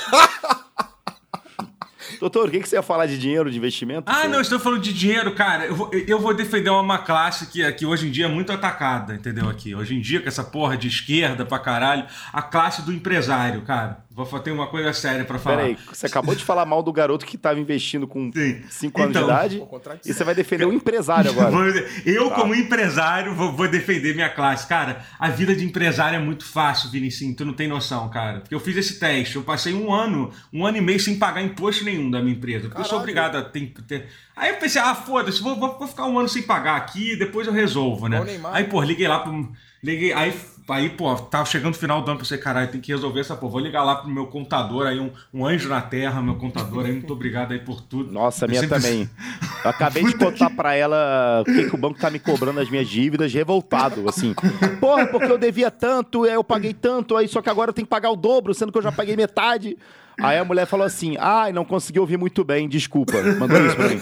Doutor, o que, que você ia falar de dinheiro, de investimento? Ah, não, estou falando de dinheiro, cara. Eu vou, eu vou defender uma classe que, que hoje em dia é muito atacada, entendeu? Aqui. Hoje em dia, com essa porra de esquerda pra caralho, a classe do empresário, cara. Vou ter uma coisa séria pra falar. Peraí, você acabou de falar mal do garoto que tava investindo com Sim. 5 anos Então, de idade e você vai defender um empresário agora. Eu, Tá. como empresário, vou, vou defender minha classe. Cara, a vida de empresário é muito fácil, Vinicinho. Tu não tem noção, cara. Porque eu fiz esse teste. Eu passei um ano, um ano e meio sem pagar imposto nenhum da minha empresa. Porque eu sou Caralho. obrigado a ter. ter- Aí eu pensei, ah, foda-se, vou, vou, vou ficar um ano sem pagar aqui, depois eu resolvo, né? O. Aí, pô, liguei lá pro. Liguei, aí, aí, pô, tava chegando o final do ano, pensei, caralho, tem que resolver essa porra. Vou ligar lá pro meu contador aí, um, um anjo na terra, meu contador aí, muito obrigado aí por tudo. Nossa, minha sempre- também. (laughs) Eu acabei de contar pra ela o que, que o banco tá me cobrando as minhas dívidas, revoltado, assim. Porra, porque eu devia tanto, aí eu paguei tanto, aí só que agora eu tenho que pagar o dobro, sendo que eu já paguei metade. Aí a mulher falou assim: ai, não consegui ouvir muito bem, desculpa. Mandou isso pra mim.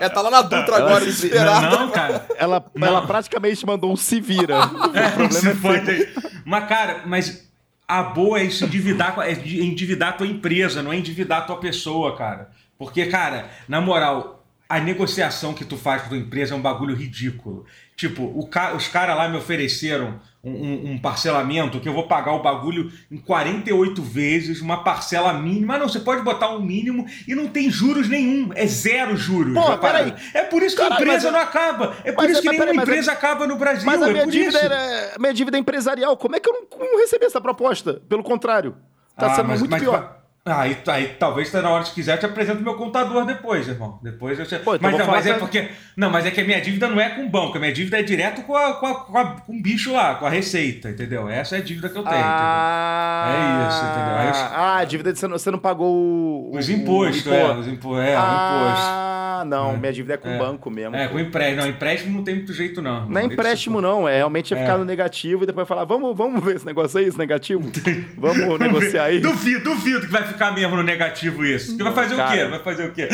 É, tá lá na Dutra agora, se- desesperado. Não, não, cara. Ela, ela praticamente mandou um se vira. É, O problema se é pode. Mas, cara, mas a boa é isso, endividar, é endividar a tua empresa, não é endividar a tua pessoa, cara. Porque, cara, na moral, a negociação que tu faz com a tua empresa é um bagulho ridículo. Tipo, o ca- os caras lá me ofereceram um, um- um parcelamento que eu vou pagar o bagulho em 48 vezes, uma parcela mínima. Ah, não, você pode botar um mínimo e não tem juros nenhum. É zero juros. Pô, peraí. É por isso que Caralho, a empresa mas- não acaba. É por mas- isso que mas nenhuma peraí, empresa acaba no Brasil. Mas a é minha por dívida, era, minha dívida é empresarial. Como é que eu não, não recebi essa proposta? Pelo contrário. Tá Ah, sendo mas- muito pior. Ah, aí, aí talvez tá na hora, se quiser, eu te apresento meu contador depois, irmão. Depois eu te... Pô, então mas, não, mas é que- porque. Não, mas é que a minha dívida não é com o banco, a minha dívida é direto com, a, com, a- com, a- com o bicho lá, com a receita, entendeu? Essa é a dívida que eu tenho, Ah, É isso, entendeu? Eu- Ah, a dívida de você não, você não pagou o? Os impostos, o é, os impostos, é, o imposto. Ah, não, minha dívida é com o É. banco mesmo. É, pô. com empréstimo. Não, empréstimo não tem muito jeito, não. Não é empréstimo, não. É realmente é ficar no negativo e depois falar, vamos, vamos ver esse negócio aí, esse negativo. (laughs) Vamos negociar aí. Duvido, duvido que vai ficar mesmo no negativo isso. Porque vai fazer o Cara. quê? Vai fazer o quê?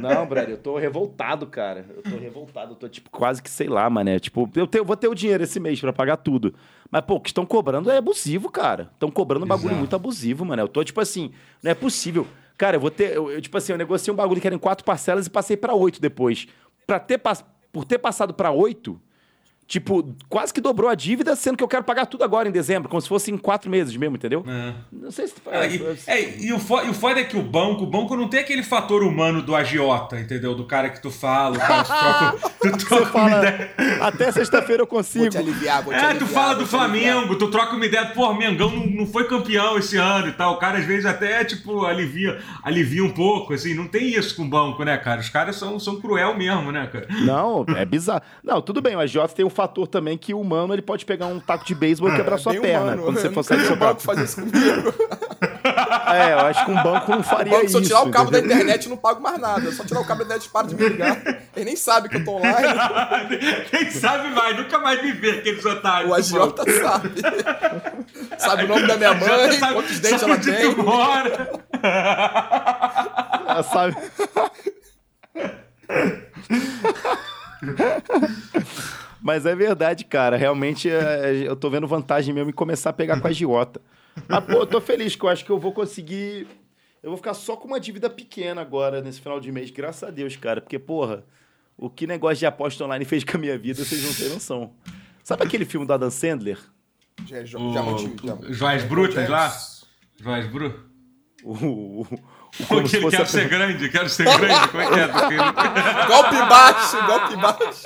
Não, brother, eu tô revoltado, cara. Eu tô revoltado. Eu tô, tipo, quase que sei lá, mané. Tipo, eu tenho- vou ter o dinheiro esse mês pra pagar tudo. Mas, pô, o que estão cobrando é abusivo, cara. Estão cobrando um bagulho muito abusivo, mano. Eu tô, tipo assim, não é possível. Cara, eu vou ter. Eu, eu, tipo assim, eu negociei um bagulho que era em quatro parcelas e passei pra oito depois. Pra ter, por ter passado pra oito, tipo, quase que dobrou a dívida, sendo que eu quero pagar tudo agora em dezembro, como se fosse em quatro meses mesmo, entendeu? É. Não sei se. É, e, é, e o, fo- e o foda é que o banco, o banco não tem aquele fator humano do agiota, entendeu? Do cara que tu fala, o cara que troca, (laughs) tu troca uma fala, ideia. até sexta-feira eu Vou consigo. te aliviar, vou te É, aliviar. tu fala vou do. Flamengo, tu troca uma ideia, pô, Mengão não, não foi campeão esse ano e tal. O cara às vezes até, tipo, alivia, alivia um pouco, assim. Não tem isso com o banco, né, cara? Os caras são, são cruel mesmo, né, cara? Não, é bizarro. Não, tudo bem, o agiota tem um fator também que o humano ele pode pegar um taco de beisebol e quebrar sua Bem perna. humano, Quando você eu for sair do (laughs) seu banco fazer isso comigo. (laughs) É, eu acho que um banco não O faria banco, isso. se eu tirar o cabo da internet, eu não pago mais nada. É só tirar o cabo da internet, para de me ligar. Eles nem sabem que eu tô online. (laughs) Quem sabe mais, nunca mais me vê aqueles otários. O agiota sabe. sabe o nome da minha mãe, Sabe- quantos dentes sabe ela tem. mora. Ela sabe. Mas é verdade, cara. Realmente é, eu tô vendo vantagem mesmo em começar a pegar com a agiota. Mas, pô, eu tô feliz que eu acho que eu vou conseguir. Eu vou ficar só com uma dívida pequena agora, nesse final de mês, graças a Deus, cara. Porque, porra, o que negócio de aposta online fez com a minha vida, vocês não têm noção. Sabe aquele filme do Adam Sandler? Já, já, O- já mantive, já. Joias brutas Já- lá? Joias brutas? O- Como fosse quero a ser grande, quero ser grande. Como é que é? (laughs) Golpe baixo, golpe baixo.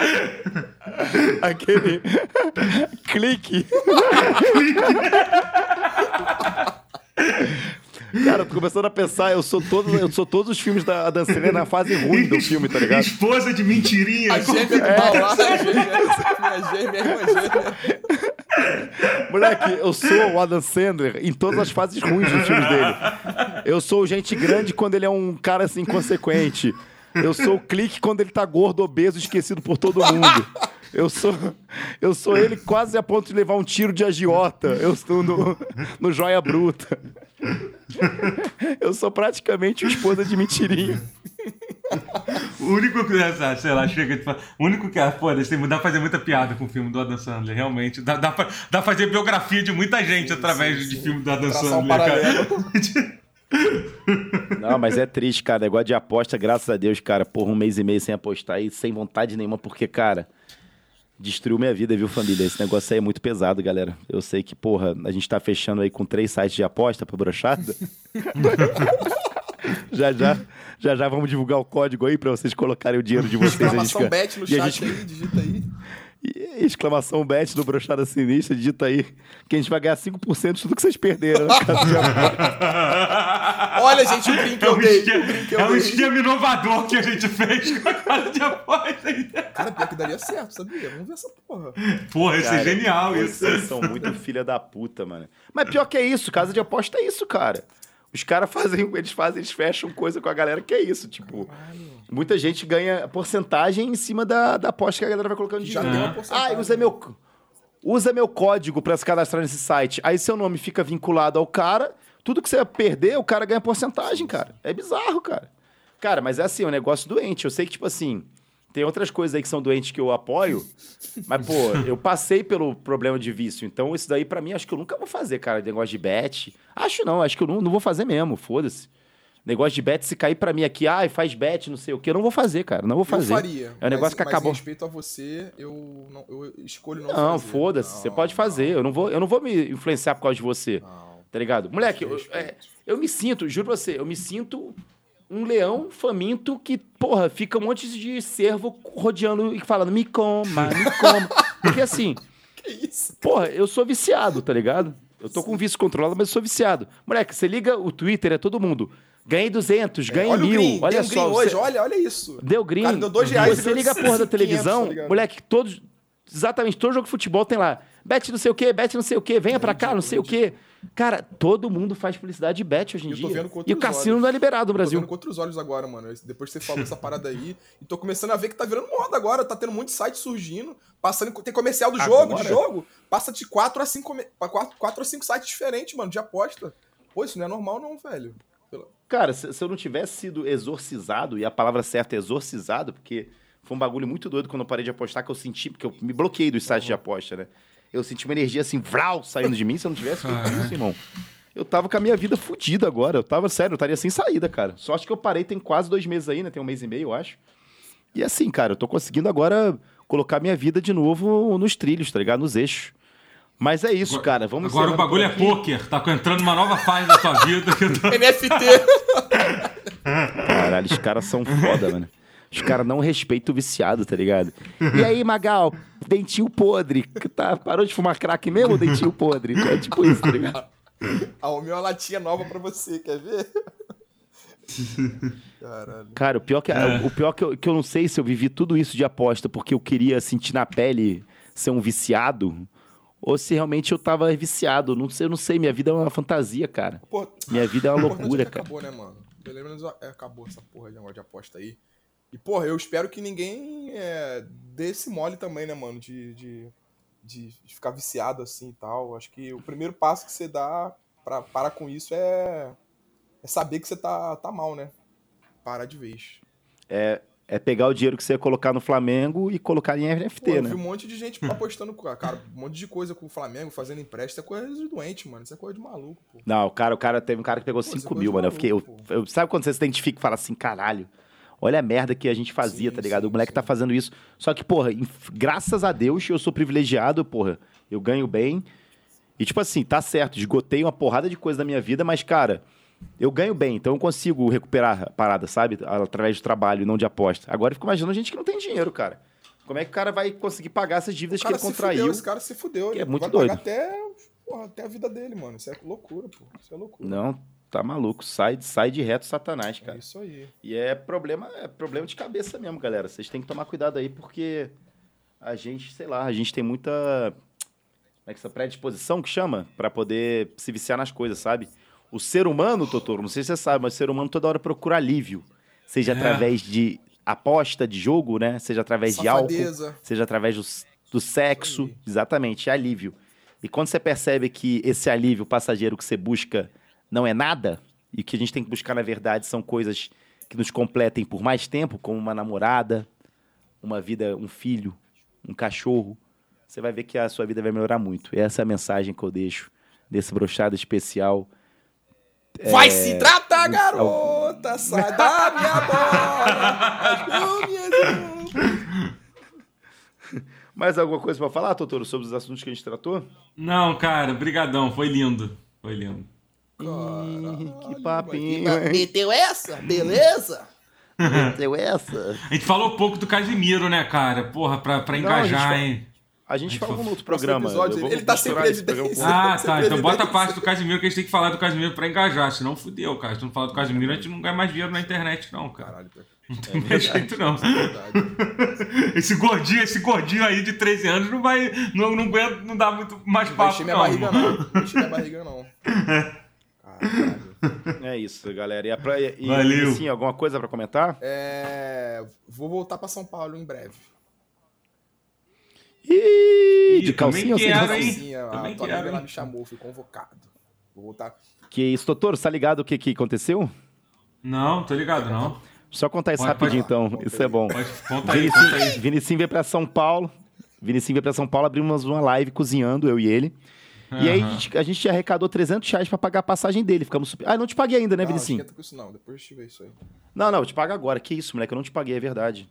aquele (laughs) clique. Cara, eu tô começando a pensar, eu sou todos, eu sou todos os filmes da Adam Sandler na fase ruim do filme, tá ligado? Esposa de mentirinha. A gêmea do mal lá, a gêmea, irmã gêmea. Moleque, eu sou o Adam Sandler em todas as fases ruins dos filmes dele. Eu sou gente grande quando ele é um cara assim inconsequente. Eu sou o clique quando ele tá gordo, obeso, esquecido por todo mundo. Eu sou, eu sou ele quase a ponto de levar um tiro de agiota. Eu estou no, no Joia Bruta. Eu sou praticamente o esposa de mentirinha. O único que, sei lá, chega de falar. O único que, ah, foda-se, dá pra fazer muita piada com o filme do Adam Sandler, realmente. Dá, dá, pra, dá pra fazer biografia de muita gente sim, através sim, de sim. filme do Adam Traçar Sandler, um cara. (laughs) (laughs) Não, mas é triste, cara. Negócio de aposta, graças a Deus, cara. Porra, um mês e meio sem apostar e sem vontade nenhuma, porque, cara, destruiu minha vida, viu, família? Esse negócio aí é muito pesado, galera. Eu sei que, porra, a gente tá fechando aí com três sites de aposta pra brochada. (laughs) já, já, já, já vamos divulgar o código aí pra vocês colocarem o dinheiro de vocês. Exclamação gente, bet no chat gente... aí, digita aí. E exclamação bet do Brochada Sinistra, digita aí que a gente vai ganhar 5% de tudo que vocês perderam. (laughs) Olha, gente, o brinco é um dei. é um esquema inovador que a gente fez com a casa de aposta. Cara, pior que daria certo, sabia? Vamos ver essa porra. Porra, isso é genial, isso. Vocês são muito filha da puta, mano. Mas pior que é isso, casa de aposta é isso, cara. Os caras fazem, eles fazem, eles fecham coisa com a galera que é isso, tipo. Caralho. Muita gente ganha porcentagem em cima da, da aposta que a galera vai colocando dinheiro. Já tem Ah, usa meu, usa meu código para se cadastrar nesse site. Aí seu nome fica vinculado ao cara. Tudo que você perder, o cara ganha porcentagem, cara. É bizarro, cara. Cara, mas é assim, é um negócio doente. Eu sei que, tipo assim, tem outras coisas aí que são doentes que eu apoio, mas, pô, (laughs) eu passei pelo problema de vício. Então, isso daí, para mim, acho que eu nunca vou fazer, cara, negócio de bet. Acho não, acho que eu não, não vou fazer mesmo, foda-se. Negócio de bet, se cair para mim aqui, ah, faz bet, não sei o que, eu não vou fazer, cara. Não vou fazer. Eu faria. É um negócio mas, que acabou. Mas respeito a você, eu, não, eu escolho não, não fazer. Foda-se, não, foda-se. Você pode fazer. Eu não, vou, eu não vou me influenciar por causa de você. Não. Tá ligado? Moleque, eu, é, eu me sinto, juro pra você, eu me sinto um leão faminto que, porra, fica um monte de cervo rodeando e falando, me coma, me coma. (laughs) Porque assim. que isso? Porra, eu sou viciado, tá ligado? Eu tô Sim. com vício controlado, mas eu sou viciado. Moleque, você liga o Twitter, é todo mundo. Ganhei 200, ganhei é, mil. Green, olha só. Green hoje, olha, olha isso. Deu green. Cara, deu dois reais. Você liga a porra da televisão, 500, tá moleque, todos. Exatamente, todo jogo de futebol tem lá. Bet não sei o quê, bet não sei o quê, venha pra cá, não sei o quê. Cara, todo mundo faz publicidade de bet hoje em dia. e o cassino olhos. não é liberado no Brasil. Eu tô vendo com outros olhos agora, mano. Depois que você falou essa parada aí. E tô começando a ver que tá virando moda agora. Tá tendo muito site surgindo. Passando, tem comercial do jogo, agora? de jogo. Passa de 4 a 5 4, 4 a 5 sites diferentes, mano, de aposta. Pô, isso não é normal, não, velho. Cara, se, se, eu não tivesse sido exorcizado, e a palavra certa é exorcizado, porque foi um bagulho muito doido quando eu parei de apostar, que eu senti, porque eu me bloqueei dos sites uhum. de aposta, né? Eu senti uma energia assim, vral, saindo de mim. Se eu não tivesse feito isso, irmão, eu tava com a minha vida fodida agora. Eu tava, sério, eu estaria sem saída, cara. Só acho que eu parei tem quase dois meses aí, né? Tem um mês e meio, eu acho. E assim, cara, eu tô conseguindo agora colocar minha vida de novo nos trilhos, tá ligado? Nos eixos. Mas é isso, agora, cara. Vamos Agora o bagulho é poker. Tá entrando uma nova fase da tua vida. Tô... (laughs) NFT. Caralho, os caras são foda, mano. Os caras não respeitam o viciado, tá ligado? E aí, Magal, dentinho podre. Tá, parou de fumar crack mesmo ou dentinho podre? É tipo isso, tá ligado? Arrumei uma latinha nova pra você, quer ver? Caralho. Cara, o pior, que, é. o pior que, eu, que eu não sei se eu vivi tudo isso de aposta porque eu queria sentir na pele ser um viciado ou se realmente eu tava viciado. Não sei, eu não sei. Minha vida é uma fantasia, cara. Pô, minha vida é uma loucura, cara. Acabou, né, mano? Pelo menos acabou essa porra de negócio de aposta aí. E, porra, eu espero que ninguém é, dê esse mole também, né, mano? De, de, de, ficar viciado assim e tal. Acho que o primeiro passo que você dá pra parar com isso é, é saber que você tá, tá mal, né? Parar de vez. É, é pegar o dinheiro que você ia colocar no Flamengo e colocar em NFT, Pô, eu né? Eu vi um monte de gente apostando, cara, um monte de coisa com o Flamengo, fazendo empréstimo. Isso é coisa de doente, mano. Isso é coisa de maluco, pô. Não, o cara, o cara teve um cara que pegou 5 é mil, mano. Maluco, eu fiquei. Eu, eu, sabe quando você se identifica e fala assim, caralho? Olha a merda que a gente fazia, sim, tá ligado? Sim, o moleque tá sim. tá fazendo isso. Só que, porra, graças a Deus eu sou privilegiado, porra. Eu ganho bem. E, tipo assim, tá certo, esgotei uma porrada de coisa da minha vida, mas, cara, eu ganho bem, então eu consigo recuperar a parada, sabe? Através de trabalho e não de aposta. Agora eu fico imaginando gente que não tem dinheiro, cara. Como é que o cara vai conseguir pagar essas dívidas que ele contraiu? Fudeu, esse cara se fudeu. é muito vai doido. até, porra, até a vida dele, mano. Isso é loucura, pô. Isso é loucura. Não, tá maluco. Sai, sai de reto satanás, cara. É isso aí. E é problema, é problema de cabeça mesmo, galera. Vocês têm que tomar cuidado aí, porque a gente, sei lá, a gente tem muita. Como é que essa predisposição que chama? para poder se viciar nas coisas, sabe? O ser humano, Totoro, não sei se você sabe, mas o ser humano toda hora procura alívio. Seja é. através de aposta de jogo, né? Seja através de álcool, Safadeza. seja através do, do sexo, exatamente, é alívio. E quando você percebe que esse alívio passageiro que você busca não é nada, e que a gente tem que buscar, na verdade, são coisas que nos completem por mais tempo, como uma namorada, uma vida, um filho, um cachorro, você vai ver que a sua vida vai melhorar muito. Essa é a mensagem que eu deixo desse brochado especial. Vai se tratar, garota! Sai da minha bola! (laughs) Mais alguma coisa pra falar, Totoro, sobre os assuntos que a gente tratou? Não, cara, brigadão, foi lindo. Foi lindo. Ih, que papinho, hein? Meteu essa? Beleza? (laughs) Deu essa? A gente falou pouco do Casimiro, né, cara? Porra, pra, pra Não, gente engajar, hein? A gente falou no outro programa. episódio, ele tá evidência. com- Ah, tá. (laughs) Então bota a parte do Casimiro que a gente tem que falar do Casimiro pra engajar, senão fudeu, cara. Se não falar do Casimiro, a gente não ganha mais dinheiro na internet, não, cara. Caralho, que Não tem mais jeito, não. é. Esse gordinho, esse gordinho aí de 13 anos não vai. Não, não, aguenta, não dá muito mais Não vai papo, encher minha não. barriga, não. Não encher minha barriga, não. Caralho. (laughs) É isso, galera. E, a pra... e Valeu. sim, alguma coisa pra comentar? É... Vou voltar pra São Paulo em breve. Ih, de calcinha ou sem quero, calcinha? a Também lá hein? me chamou, fui convocado. Vou voltar. Que isso, doutor, tá ligado o que, que aconteceu? Não, tô ligado, não. Só contar isso Pode- rapidinho, pode- então. conta Isso é bom. Pode, conta aí, conta Vinicinho, aí. Veio pra São Paulo. Vinicinho veio pra São Paulo, abrimos uma live cozinhando, eu e ele. E aí a gente, a gente arrecadou 300 reais pra pagar a passagem dele. Ficamos super... Ah, não te paguei ainda, né, Não, não Vinicinho? esquenta com isso não, depois eu te ver isso aí. Não, não, eu te pago agora. Que isso, moleque, eu não te paguei, é verdade.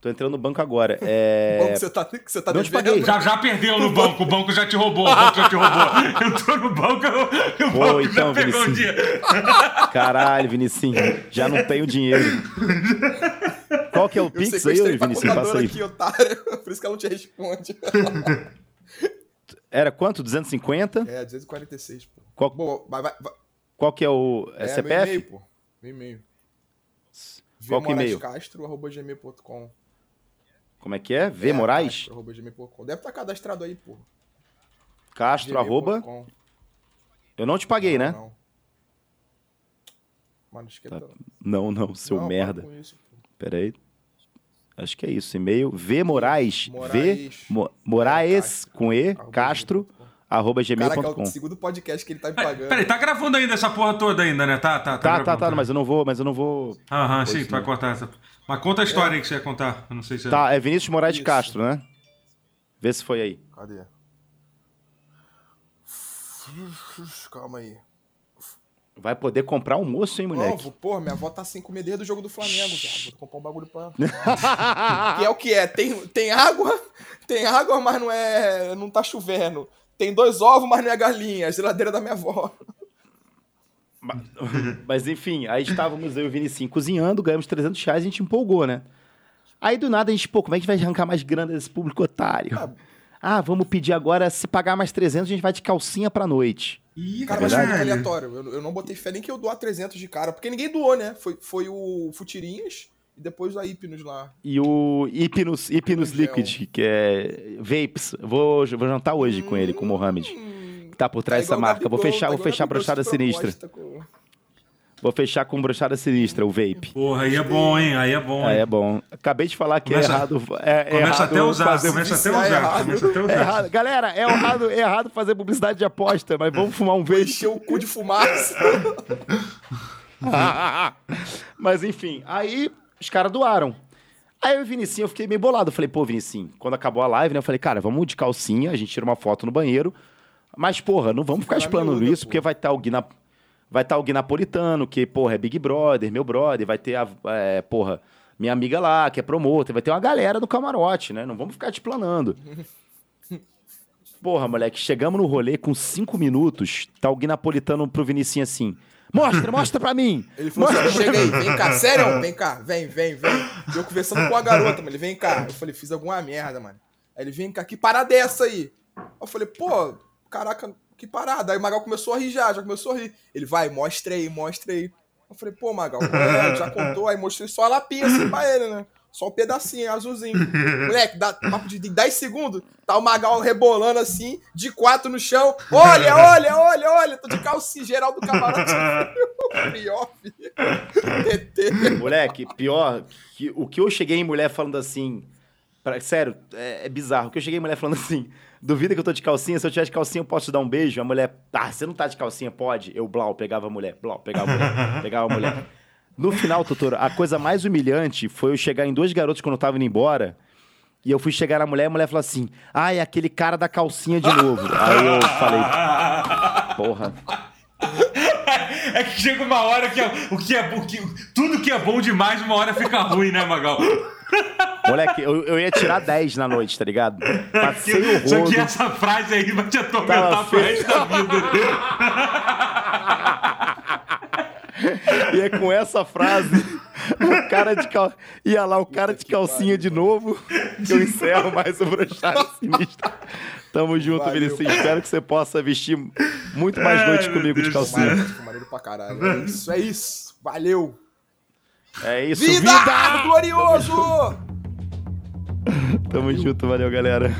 Tô entrando no banco agora. É... (laughs) Bom que você tá, que você tá Não te devendo. paguei. Já, já perdeu no (laughs) banco, o banco já te roubou, o banco já te roubou. (laughs) Entrou no banco, o o Pô, banco então, já pegou o Vinicinho. dinheiro. Caralho, Vinicinho, já não tenho dinheiro. Qual que é o Eu Pix aí, Vinicinho? Passa aí. aqui, otário. Por isso que ela não te responde. Era quanto? 250? É, 246, pô. Qual, Bom, vai, vai, vai. qual que é o é É, CPF? meu e-mail, pô. Meu e-mail. Qual que é e-mail? vmoraescastro.gmail.com Como é que é? V Moraes? Castro.gmail.com. Deve estar cadastrado aí, pô. Castro, arroba. Eu não te paguei, né? Não. Mano, esquenta. Não, não, seu Não, merda. isso. Pera aí. Acho que é isso. E-mail V Moraes. V Moraes. Mo, Moraes com E, Arroba Castro, gmail.com. arroba Caraca, é gmail.com. o segundo podcast que ele tá me Peraí, pagando. Peraí, tá gravando ainda essa porra toda ainda, né? Tá, tá, Tá, tá, gravando, tá, mas eu não vou, mas eu não vou. Aham, sim, tu vai sim. cortar essa. Mas conta a história aí que você ia contar. Eu não sei se é. Tá, é Vinícius Moraes de Isso. Castro, né? Vê se foi aí. Cadê? Calma aí. Vai poder comprar almoço, hein, moleque? vou- porra, minha avó tá sem comer desde o jogo do Flamengo. Vou comprar um bagulho pra. (laughs) que é o que é? Tem, tem água, tem água, mas não é. não tá chovendo. Tem dois ovos, mas não é galinha. A geladeira da minha avó. Mas enfim, aí estávamos eu e o Vinicinho cozinhando, ganhamos 300 reais e a gente empolgou, né? Aí do nada a gente, pô, como é que a gente vai arrancar mais grana desse público otário? Ah, vamos pedir agora, se pagar mais 300, a gente vai de calcinha pra noite. Ih, Cara, mas foi muito aleatório. Eu, eu não botei fé nem que eu doar 300 de cara, porque ninguém doou, né? Foi, foi o Futirinhas e depois a Hipnos lá. E o Hipnos, Hipnos. Liquid, que é Vapes. Vou, vou jantar hoje com ele, com o Mohamed. Hum, Que tá por trás dessa igual o marca. Vou fechar, tá vou fechar a brochada sinistra. com- Vou fechar com brochada sinistra, o vape. Porra, aí é bom, hein? Aí é bom. Aí é bom. Acabei de falar que Começa- é errado. É, é Começa errado até a usar, fazer começa até viciar é usar. errado. Começa até É usar. errado. Galera, é errado, é errado fazer publicidade de aposta, mas vamos fumar um vape. Encher o cu de fumaça. (laughs) mas enfim, aí os caras doaram. Aí eu e o Vinicinho, eu fiquei meio bolado. Eu falei, pô, Vinicinho, quando acabou a live, né? Eu falei, cara, vamos de calcinha, a gente tira uma foto no banheiro. Mas, porra, não vamos ficar miúda, isso, porque vai estar o Gui na- Vai estar o Gui Napolitano, que, porra, é Big Brother, meu brother. Vai ter a, é, porra, minha amiga lá, que é promotor. Vai ter uma galera do camarote, né? Não vamos ficar te explanando. (laughs) Porra, moleque, chegamos no rolê com cinco minutos, tá o Gui Napolitano pro Vinicinho assim. Mostra, mostra pra mim. Ele falou assim: chega aí, vem cá, sério, vem cá, vem, vem, vem. E Eu conversando com a garota, mano, ele vem cá. Eu falei, fiz alguma merda, mano. Aí ele vem cá, que parada é essa aí? Eu falei, pô, caraca, que parada. Aí o Magal começou a rir já, já começou a rir. Ele vai, mostra aí, mostra aí. Eu falei, pô, Magal, (laughs) é? já contou, aí mostrei só a lapinha assim pra ele, né? Só um pedacinho, azulzinho. (laughs) Moleque, dá papo de 10 segundos, tá o Magal rebolando assim, de quatro no chão. Olha, olha, olha, olha, tô de calcinha geral do camarote. (laughs) pior, filho. Moleque, pior, que, o que eu cheguei em mulher falando assim. Pra, sério, é, é bizarro. Que eu cheguei em mulher falando assim. Duvida que eu tô de calcinha? Se eu tiver de calcinha, eu posso te dar um beijo? A mulher, ah, você não tá de calcinha, pode? Eu, blau, pegava a mulher, blau, pegava a mulher, (laughs) pegava a mulher. No final, doutor, a coisa mais humilhante foi eu chegar em dois garotos quando eu tava indo embora. E eu fui chegar na mulher e a mulher falou assim: Ah, é aquele cara da calcinha de novo. (laughs) Aí eu falei: Porra. (laughs) É que chega uma hora que, é, o que é o que, tudo que é bom demais, uma hora fica ruim, né, Magal? Moleque, eu, eu ia tirar 10 na noite, tá ligado? Passei o rodo. Só que essa frase aí vai te atormentar pro resto da vida. E é com essa frase, o cara de cal... ia lá o cara de calcinha de novo, que eu encerro mais o Brochada Sinistra. Tamo junto, Valeu. Vinicius. Espero que você possa vestir muito mais noite comigo de calcinha. Maneiro pra caralho. É isso, é isso. Valeu. É isso, vida! vida! Glorioso! Tamo junto, valeu, galera.